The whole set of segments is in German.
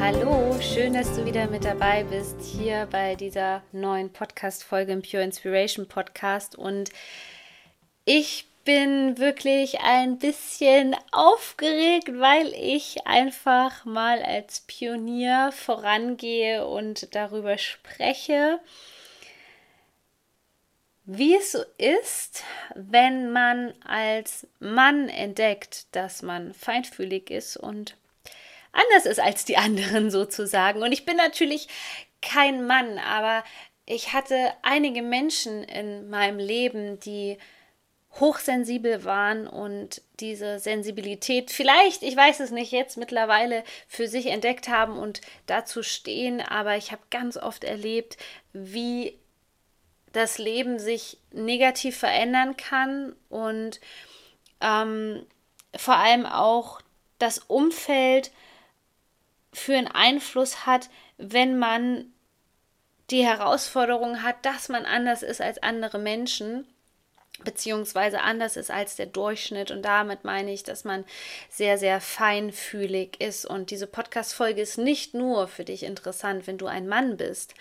Hallo, schön, dass du wieder mit dabei bist hier bei dieser neuen Podcast-Folge im Pure Inspiration Podcast. Und ich bin wirklich ein bisschen aufgeregt, weil ich einfach mal als Pionier vorangehe und darüber spreche, wie es so ist, wenn man als Mann entdeckt, dass man feinfühlig ist und anders ist als die anderen sozusagen. Und ich bin natürlich kein Mann, aber ich hatte einige Menschen in meinem Leben, die hochsensibel waren und diese Sensibilität vielleicht, ich weiß es nicht, jetzt mittlerweile für sich entdeckt haben und dazu stehen, aber ich habe ganz oft erlebt, wie das Leben sich negativ verändern kann und ähm, vor allem auch das Umfeld für einen Einfluss hat, wenn man die Herausforderung hat, dass man anders ist als andere Menschen beziehungsweise anders ist als der Durchschnitt. Und damit meine ich, dass man sehr, sehr feinfühlig ist. Und diese Podcast-Folge ist nicht nur für dich interessant, wenn du ein Mann bist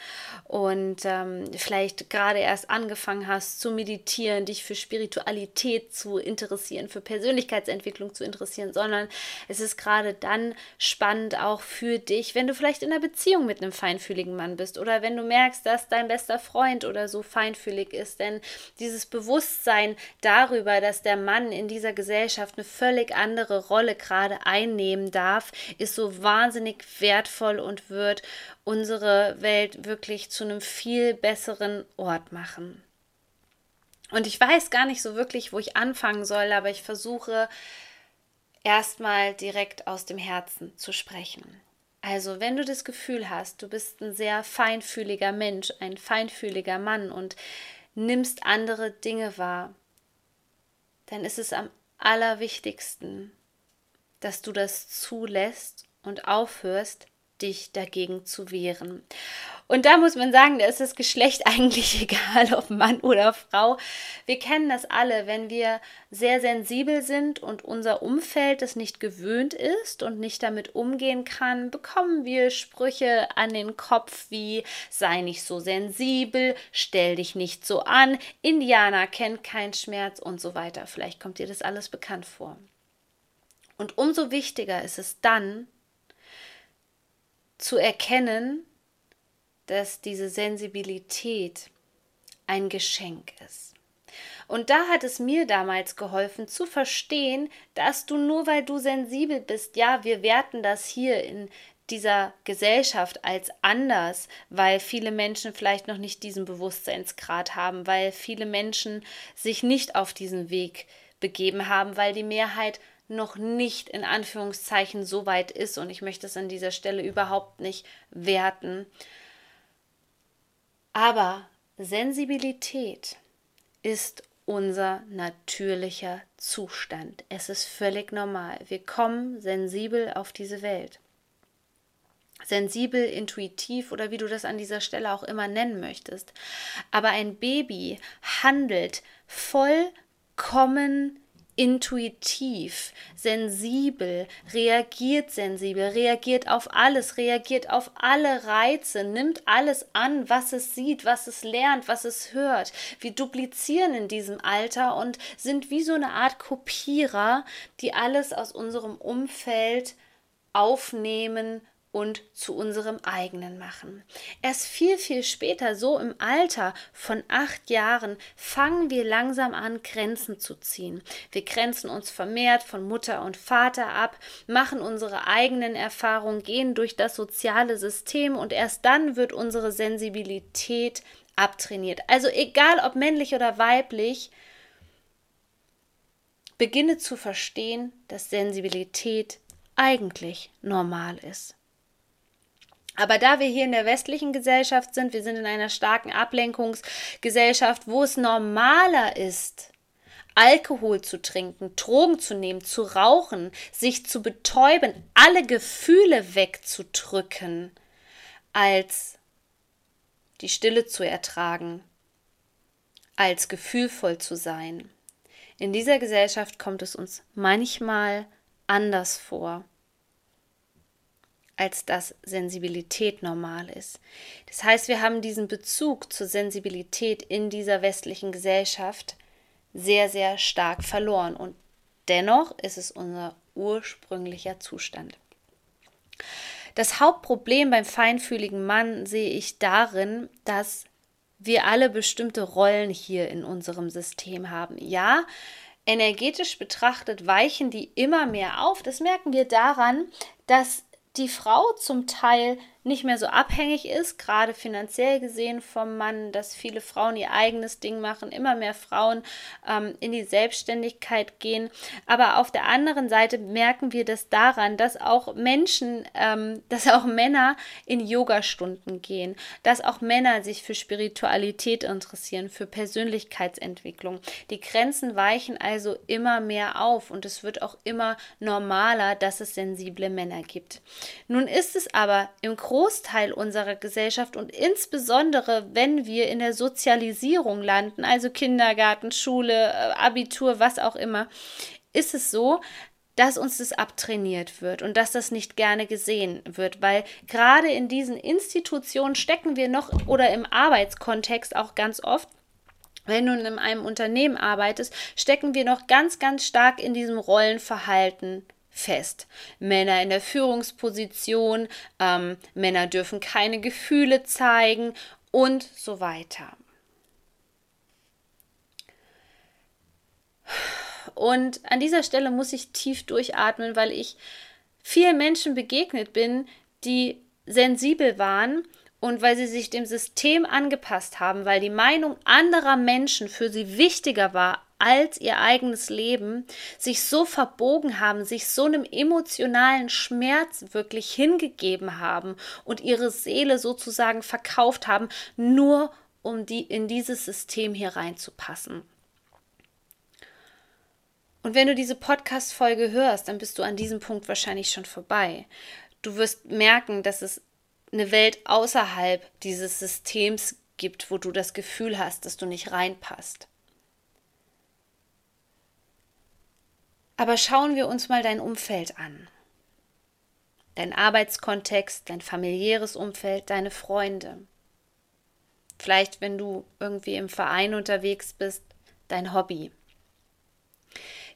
und ähm, vielleicht gerade erst angefangen hast zu meditieren, dich für Spiritualität zu interessieren, für Persönlichkeitsentwicklung zu interessieren, sondern es ist gerade dann spannend auch für dich, wenn du vielleicht in einer Beziehung mit einem feinfühligen Mann bist oder wenn du merkst, dass dein bester Freund oder so feinfühlig ist. Denn dieses Bewusstsein, Bewusstsein darüber, dass der Mann in dieser Gesellschaft eine völlig andere Rolle gerade einnehmen darf, ist so wahnsinnig wertvoll und wird unsere Welt wirklich zu einem viel besseren Ort machen. Und ich weiß gar nicht so wirklich, wo ich anfangen soll, aber ich versuche erstmal direkt aus dem Herzen zu sprechen. Also, wenn du das Gefühl hast, du bist ein sehr feinfühliger Mensch, ein feinfühliger Mann und nimmst andere Dinge wahr, dann ist es am allerwichtigsten, dass du das zulässt und aufhörst, dich dagegen zu wehren. Und da muss man sagen, da ist das Geschlecht eigentlich egal, ob Mann oder Frau. Wir kennen das alle, wenn wir sehr sensibel sind und unser Umfeld es nicht gewöhnt ist und nicht damit umgehen kann, bekommen wir Sprüche an den Kopf wie sei nicht so sensibel, stell dich nicht so an, Indianer kennt keinen Schmerz und so weiter. Vielleicht kommt dir das alles bekannt vor. Und umso wichtiger ist es dann zu erkennen, dass diese Sensibilität ein Geschenk ist. Und da hat es mir damals geholfen zu verstehen, dass du nur weil du sensibel bist, ja, wir werten das hier in dieser Gesellschaft als anders, weil viele Menschen vielleicht noch nicht diesen Bewusstseinsgrad haben, weil viele Menschen sich nicht auf diesen Weg begeben haben, weil die Mehrheit noch nicht in Anführungszeichen so weit ist und ich möchte es an dieser Stelle überhaupt nicht werten. Aber Sensibilität ist unser natürlicher Zustand. Es ist völlig normal. Wir kommen sensibel auf diese Welt. Sensibel, intuitiv oder wie du das an dieser Stelle auch immer nennen möchtest. Aber ein Baby handelt vollkommen intuitiv, sensibel, reagiert sensibel, reagiert auf alles, reagiert auf alle Reize, nimmt alles an, was es sieht, was es lernt, was es hört. Wir duplizieren in diesem Alter und sind wie so eine Art Kopierer, die alles aus unserem Umfeld aufnehmen und zu unserem eigenen machen. Erst viel, viel später, so im Alter von acht Jahren, fangen wir langsam an, Grenzen zu ziehen. Wir grenzen uns vermehrt von Mutter und Vater ab, machen unsere eigenen Erfahrungen, gehen durch das soziale System und erst dann wird unsere Sensibilität abtrainiert. Also egal ob männlich oder weiblich, beginne zu verstehen, dass Sensibilität eigentlich normal ist. Aber da wir hier in der westlichen Gesellschaft sind, wir sind in einer starken Ablenkungsgesellschaft, wo es normaler ist, Alkohol zu trinken, Drogen zu nehmen, zu rauchen, sich zu betäuben, alle Gefühle wegzudrücken, als die Stille zu ertragen, als gefühlvoll zu sein. In dieser Gesellschaft kommt es uns manchmal anders vor als dass Sensibilität normal ist. Das heißt, wir haben diesen Bezug zur Sensibilität in dieser westlichen Gesellschaft sehr, sehr stark verloren. Und dennoch ist es unser ursprünglicher Zustand. Das Hauptproblem beim feinfühligen Mann sehe ich darin, dass wir alle bestimmte Rollen hier in unserem System haben. Ja, energetisch betrachtet weichen die immer mehr auf. Das merken wir daran, dass die Frau zum Teil nicht mehr so abhängig ist, gerade finanziell gesehen vom Mann, dass viele Frauen ihr eigenes Ding machen, immer mehr Frauen ähm, in die Selbstständigkeit gehen. Aber auf der anderen Seite merken wir das daran, dass auch Menschen, ähm, dass auch Männer in Yogastunden gehen, dass auch Männer sich für Spiritualität interessieren, für Persönlichkeitsentwicklung. Die Grenzen weichen also immer mehr auf und es wird auch immer normaler, dass es sensible Männer gibt. Nun ist es aber im Großen Großteil unserer Gesellschaft und insbesondere wenn wir in der Sozialisierung landen, also Kindergarten, Schule, äh, Abitur, was auch immer, ist es so, dass uns das abtrainiert wird und dass das nicht gerne gesehen wird, weil gerade in diesen Institutionen stecken wir noch oder im Arbeitskontext auch ganz oft wenn du in einem Unternehmen arbeitest, stecken wir noch ganz, ganz stark in diesem Rollenverhalten fest. Männer in der Führungsposition, ähm, Männer dürfen keine Gefühle zeigen und so weiter. Und an dieser Stelle muss ich tief durchatmen, weil ich vielen Menschen begegnet bin, die sensibel waren und weil sie sich dem System angepasst haben, weil die Meinung anderer Menschen für sie wichtiger war als ihr eigenes Leben, sich so verbogen haben, sich so einem emotionalen Schmerz wirklich hingegeben haben und ihre Seele sozusagen verkauft haben, nur um die in dieses System hier reinzupassen. Und wenn du diese Podcast-Folge hörst, dann bist du an diesem Punkt wahrscheinlich schon vorbei. Du wirst merken, dass es eine Welt außerhalb dieses Systems gibt, wo du das Gefühl hast, dass du nicht reinpasst. Aber schauen wir uns mal dein Umfeld an. Dein Arbeitskontext, dein familiäres Umfeld, deine Freunde. Vielleicht, wenn du irgendwie im Verein unterwegs bist, dein Hobby.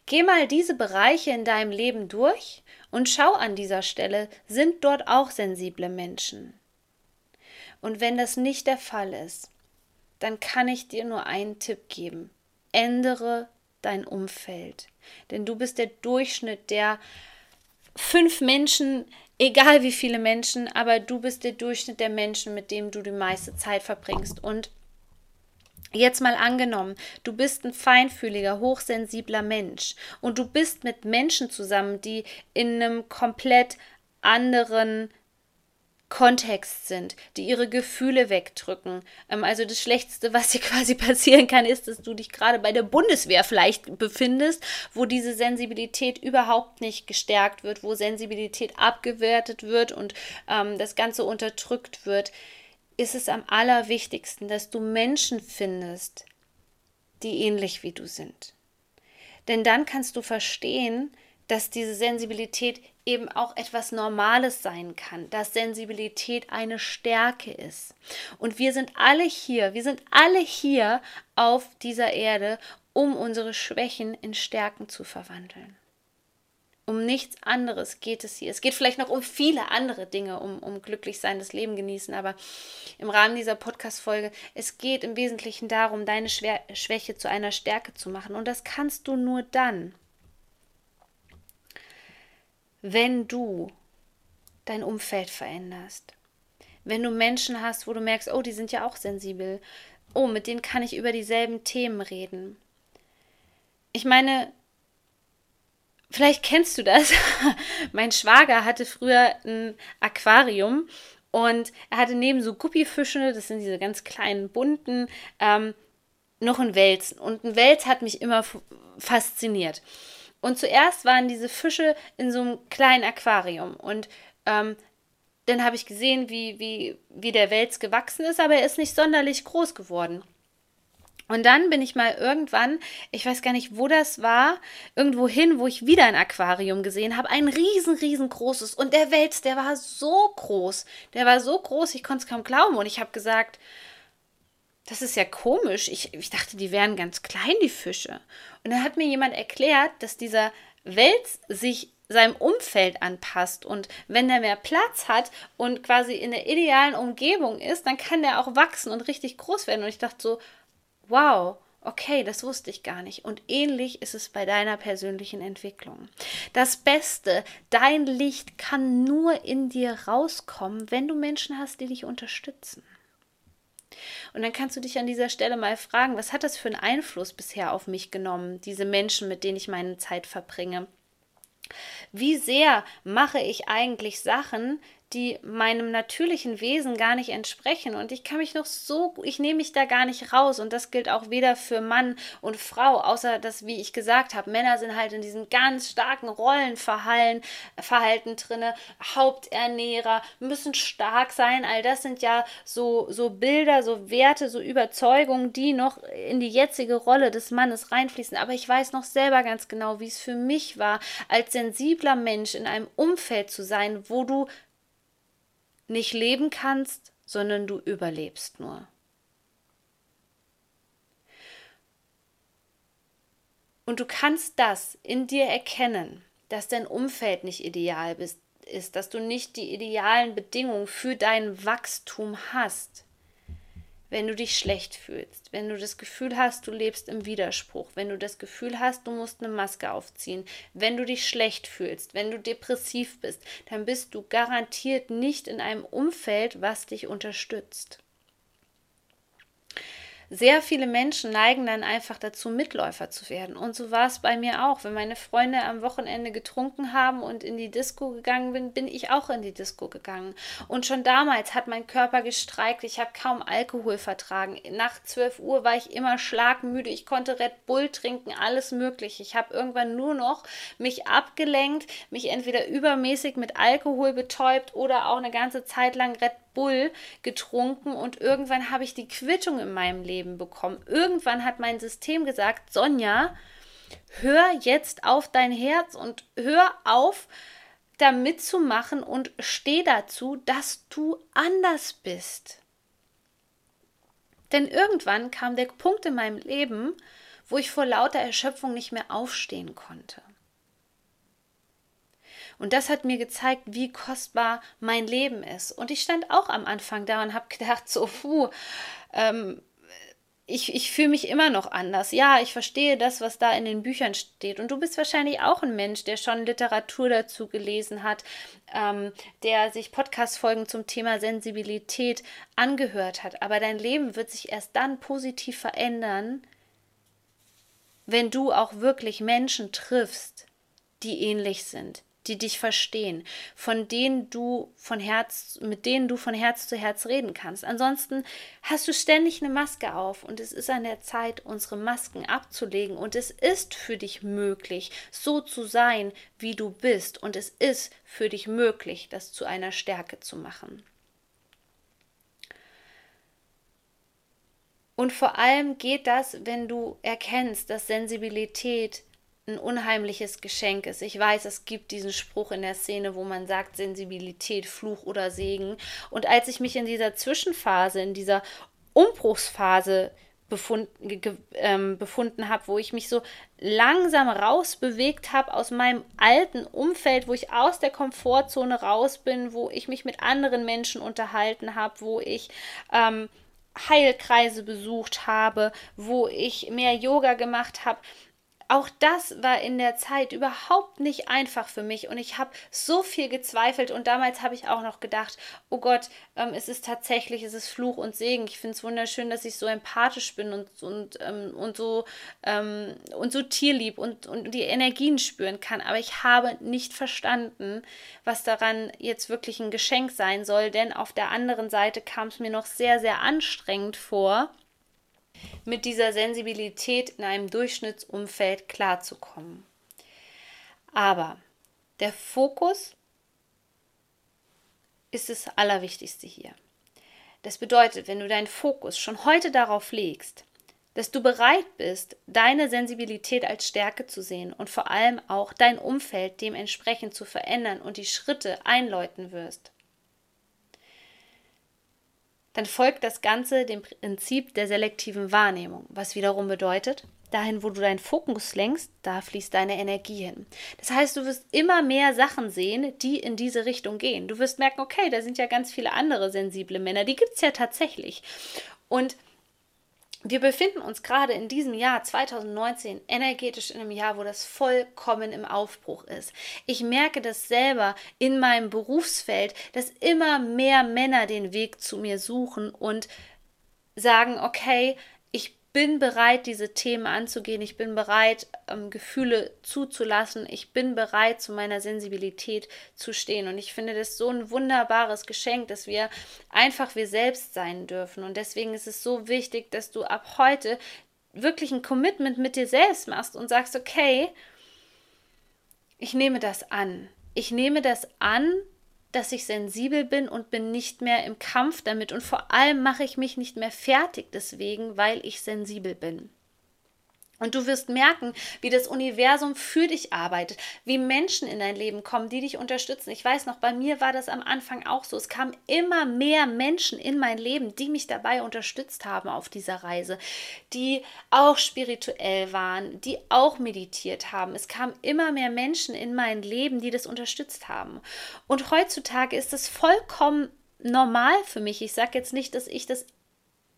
Geh mal diese Bereiche in deinem Leben durch und schau an dieser Stelle, sind dort auch sensible Menschen. Und wenn das nicht der Fall ist, dann kann ich dir nur einen Tipp geben. Ändere dein Umfeld. Denn du bist der Durchschnitt der fünf Menschen, egal wie viele Menschen, aber du bist der Durchschnitt der Menschen, mit dem du die meiste Zeit verbringst. Und Jetzt mal angenommen, du bist ein feinfühliger, hochsensibler Mensch und du bist mit Menschen zusammen, die in einem komplett anderen Kontext sind, die ihre Gefühle wegdrücken. Ähm, also das Schlechteste, was dir quasi passieren kann, ist, dass du dich gerade bei der Bundeswehr vielleicht befindest, wo diese Sensibilität überhaupt nicht gestärkt wird, wo Sensibilität abgewertet wird und ähm, das Ganze unterdrückt wird, ist es am allerwichtigsten, dass du Menschen findest, die ähnlich wie du sind. Denn dann kannst du verstehen, dass diese Sensibilität eben auch etwas Normales sein kann, dass Sensibilität eine Stärke ist. Und wir sind alle hier, wir sind alle hier auf dieser Erde, um unsere Schwächen in Stärken zu verwandeln. Um nichts anderes geht es hier. Es geht vielleicht noch um viele andere Dinge, um, um glücklich sein, das Leben genießen, aber im Rahmen dieser Podcast-Folge, es geht im Wesentlichen darum, deine Schwäche zu einer Stärke zu machen. Und das kannst du nur dann, wenn du dein Umfeld veränderst. Wenn du Menschen hast, wo du merkst, oh, die sind ja auch sensibel. Oh, mit denen kann ich über dieselben Themen reden. Ich meine, vielleicht kennst du das. mein Schwager hatte früher ein Aquarium Und er hatte neben so Guppifische, das sind diese ganz kleinen bunten, ähm, noch ein Wels. Und ein Wels hat mich immer fasziniert. Und zuerst waren diese Fische in so einem kleinen Aquarium. Und ähm, dann habe ich gesehen, wie, wie, wie der Wels gewachsen ist, aber er ist nicht sonderlich groß geworden. Und dann bin ich mal irgendwann, ich weiß gar nicht, wo das war, irgendwo hin, wo ich wieder ein Aquarium gesehen habe, ein riesen, riesengroßes. Und der Wels, der war so groß. Der war so groß, ich konnte es kaum glauben. Und ich habe gesagt, das ist ja komisch. Ich, ich dachte, die wären ganz klein, die Fische. Und dann hat mir jemand erklärt, dass dieser Wels sich seinem Umfeld anpasst. Und wenn er mehr Platz hat und quasi in der idealen Umgebung ist, dann kann der auch wachsen und richtig groß werden. Und ich dachte so, wow, okay, das wusste ich gar nicht. Und ähnlich ist es bei deiner persönlichen Entwicklung. Das Beste, dein Licht kann nur in dir rauskommen, wenn du Menschen hast, die dich unterstützen. Und dann kannst du dich an dieser Stelle mal fragen, was hat das für einen Einfluss bisher auf mich genommen, diese Menschen, mit denen ich meine Zeit verbringe? Wie sehr mache ich eigentlich Sachen, die meinem natürlichen Wesen gar nicht entsprechen. Und ich kann mich noch so, ich nehme mich da gar nicht raus. Und das gilt auch weder für Mann und Frau, außer dass, wie ich gesagt habe, Männer sind halt in diesen ganz starken Rollenverhalten Verhalten drinne, Haupternährer, müssen stark sein. All das sind ja so, so Bilder, so Werte, so Überzeugungen, die noch in die jetzige Rolle des Mannes reinfließen. Aber ich weiß noch selber ganz genau, wie es für mich war, als sensibler Mensch in einem Umfeld zu sein, wo du nicht leben kannst, sondern du überlebst nur. Und du kannst das in dir erkennen, dass dein Umfeld nicht ideal ist, dass du nicht die idealen Bedingungen für dein Wachstum hast wenn du dich schlecht fühlst, wenn du das Gefühl hast, du lebst im Widerspruch, wenn du das Gefühl hast, du musst eine Maske aufziehen, wenn du dich schlecht fühlst, wenn du depressiv bist, dann bist du garantiert nicht in einem Umfeld, was dich unterstützt sehr viele Menschen neigen dann einfach dazu, Mitläufer zu werden. Und so war es bei mir auch. Wenn meine Freunde am Wochenende getrunken haben und in die Disco gegangen bin, bin ich auch in die Disco gegangen. Und schon damals hat mein Körper gestreikt. Ich habe kaum Alkohol vertragen. Nach 12 Uhr war ich immer schlagmüde. Ich konnte Red Bull trinken, alles mögliche. Ich habe irgendwann nur noch mich abgelenkt, mich entweder übermäßig mit Alkohol betäubt oder auch eine ganze Zeit lang Red Bull getrunken und irgendwann habe ich die Quittung in meinem Leben bekommen. Irgendwann hat mein System gesagt, Sonja, hör jetzt auf dein Herz und hör auf, da mitzumachen und steh dazu, dass du anders bist. Denn irgendwann kam der Punkt in meinem Leben, wo ich vor lauter Erschöpfung nicht mehr aufstehen konnte. Und das hat mir gezeigt, wie kostbar mein Leben ist. Und ich stand auch am Anfang da und habe gedacht, so, puh, ähm, ich, ich fühle mich immer noch anders. Ja, ich verstehe das, was da in den Büchern steht. Und du bist wahrscheinlich auch ein Mensch, der schon Literatur dazu gelesen hat, ähm, der sich Podcast-Folgen zum Thema Sensibilität angehört hat. Aber dein Leben wird sich erst dann positiv verändern, wenn du auch wirklich Menschen triffst, die ähnlich sind, die dich verstehen, von denen du von Herz, mit denen du von Herz zu Herz reden kannst. Ansonsten hast du ständig eine Maske auf und es ist an der Zeit, unsere Masken abzulegen und es ist für dich möglich, so zu sein, wie du bist und es ist für dich möglich, das zu einer Stärke zu machen. Und vor allem geht das, wenn du erkennst, dass Sensibilität ein unheimliches Geschenk ist. Ich weiß, es gibt diesen Spruch in der Szene, wo man sagt, Sensibilität, Fluch oder Segen. Und als ich mich in dieser Zwischenphase, in dieser Umbruchsphase befunden, ähm, befunden habe, wo ich mich so langsam rausbewegt habe aus meinem alten Umfeld, wo ich aus der Komfortzone raus bin, wo ich mich mit anderen Menschen unterhalten habe, wo ich ähm, Heilkreise besucht habe, wo ich mehr Yoga gemacht habe, auch das war in der Zeit überhaupt nicht einfach für mich und ich habe so viel gezweifelt und damals habe ich auch noch gedacht, oh Gott, ähm, es ist tatsächlich, es ist Fluch und Segen. Ich finde es wunderschön, dass ich so empathisch bin und, und, ähm, und, so, ähm, und so tierlieb und, und die Energien spüren kann, aber ich habe nicht verstanden, was daran jetzt wirklich ein Geschenk sein soll, denn auf der anderen Seite kam es mir noch sehr, sehr anstrengend vor mit dieser Sensibilität in einem Durchschnittsumfeld klarzukommen. Aber der Fokus ist das Allerwichtigste hier. Das bedeutet, wenn du deinen Fokus schon heute darauf legst, dass du bereit bist, deine Sensibilität als Stärke zu sehen und vor allem auch dein Umfeld dementsprechend zu verändern und die Schritte einläuten wirst, dann folgt das Ganze dem Prinzip der selektiven Wahrnehmung, was wiederum bedeutet, dahin, wo du deinen Fokus lenkst, da fließt deine Energie hin. Das heißt, du wirst immer mehr Sachen sehen, die in diese Richtung gehen. Du wirst merken, okay, da sind ja ganz viele andere sensible Männer, die gibt es ja tatsächlich. Und wir befinden uns gerade in diesem Jahr 2019 energetisch in einem Jahr, wo das vollkommen im Aufbruch ist. Ich merke das selber in meinem Berufsfeld, dass immer mehr Männer den Weg zu mir suchen und sagen, okay, bin bereit, diese Themen anzugehen. Ich bin bereit, ähm, Gefühle zuzulassen. Ich bin bereit, zu meiner Sensibilität zu stehen. Und ich finde das so ein wunderbares Geschenk, dass wir einfach wir selbst sein dürfen. Und deswegen ist es so wichtig, dass du ab heute wirklich ein Commitment mit dir selbst machst und sagst, okay, ich nehme das an. Ich nehme das an, dass ich sensibel bin und bin nicht mehr im Kampf damit und vor allem mache ich mich nicht mehr fertig deswegen, weil ich sensibel bin. Und du wirst merken, wie das Universum für dich arbeitet, wie Menschen in dein Leben kommen, die dich unterstützen. Ich weiß noch, bei mir war das am Anfang auch so. Es kamen immer mehr Menschen in mein Leben, die mich dabei unterstützt haben auf dieser Reise, die auch spirituell waren, die auch meditiert haben. Es kamen immer mehr Menschen in mein Leben, die das unterstützt haben. Und heutzutage ist es vollkommen normal für mich. Ich sage jetzt nicht, dass ich das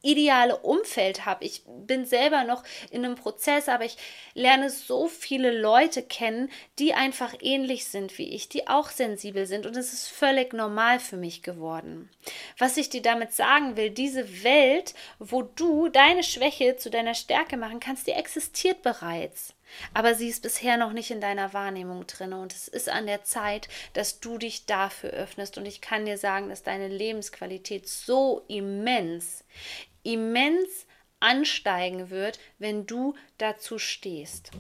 ideale Umfeld habe. Ich bin selber noch in einem Prozess, aber ich lerne so viele Leute kennen, die einfach ähnlich sind wie ich, die auch sensibel sind und es ist völlig normal für mich geworden. Was ich dir damit sagen will, diese Welt, wo du deine Schwäche zu deiner Stärke machen kannst, die existiert bereits. Aber sie ist bisher noch nicht in deiner Wahrnehmung drin und es ist an der Zeit, dass du dich dafür öffnest. Und ich kann dir sagen, dass deine Lebensqualität so immens, immens ansteigen wird, wenn du dazu stehst.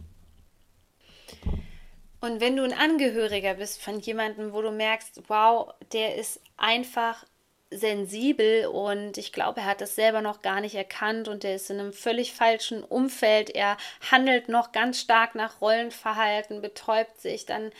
Und wenn du ein Angehöriger bist von jemandem, wo du merkst, wow, der ist einfach sensibel und ich glaube, er hat das selber noch gar nicht erkannt und er ist in einem völlig falschen Umfeld. Er handelt noch ganz stark nach Rollenverhalten, betäubt sich, dann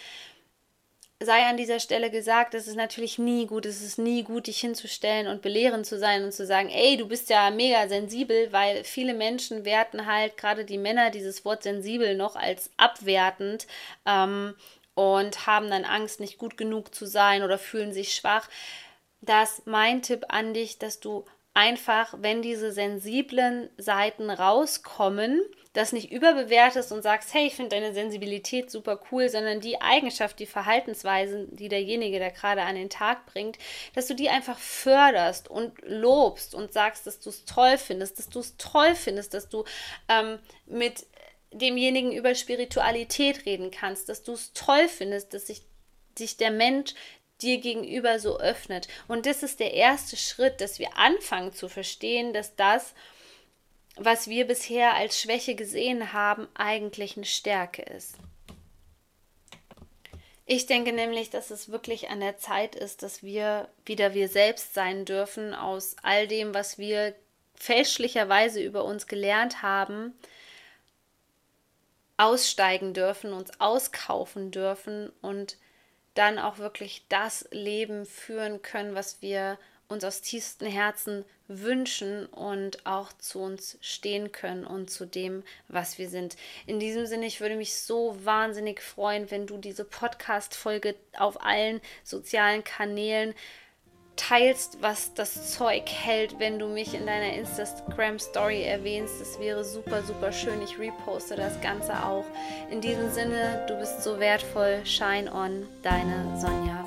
sei an dieser Stelle gesagt, es ist natürlich nie gut, es ist nie gut, dich hinzustellen und belehrend zu sein und zu sagen, ey, du bist ja mega sensibel, weil viele Menschen werten halt, gerade die Männer, dieses Wort sensibel noch als abwertend ähm, und haben dann Angst, nicht gut genug zu sein oder fühlen sich schwach. Das mein Tipp an dich, dass du einfach, wenn diese sensiblen Seiten rauskommen, das nicht überbewertest und sagst, hey, ich finde deine Sensibilität super cool, sondern die Eigenschaft, die Verhaltensweisen, die derjenige da gerade an den Tag bringt, dass du die einfach förderst und lobst und sagst, dass du es toll findest, dass du es toll findest, dass du ähm, mit demjenigen über Spiritualität reden kannst, dass du es toll findest, dass sich, sich der Mensch dir gegenüber so öffnet. Und das ist der erste Schritt, dass wir anfangen zu verstehen, dass das, was wir bisher als Schwäche gesehen haben, eigentlich eine Stärke ist. Ich denke nämlich, dass es wirklich an der Zeit ist, dass wir wieder wir selbst sein dürfen aus all dem, was wir fälschlicherweise über uns gelernt haben, aussteigen dürfen, uns auskaufen dürfen und dann auch wirklich das Leben führen können, was wir uns aus tiefstem Herzen wünschen und auch zu uns stehen können und zu dem, was wir sind. In diesem Sinne, ich würde mich so wahnsinnig freuen, wenn du diese Podcast-Folge auf allen sozialen Kanälen teilst, was das Zeug hält, wenn du mich in deiner Instagram-Story erwähnst. Das wäre super, super schön. Ich reposte das Ganze auch. In diesem Sinne, du bist so wertvoll. Shine on, deine Sonja.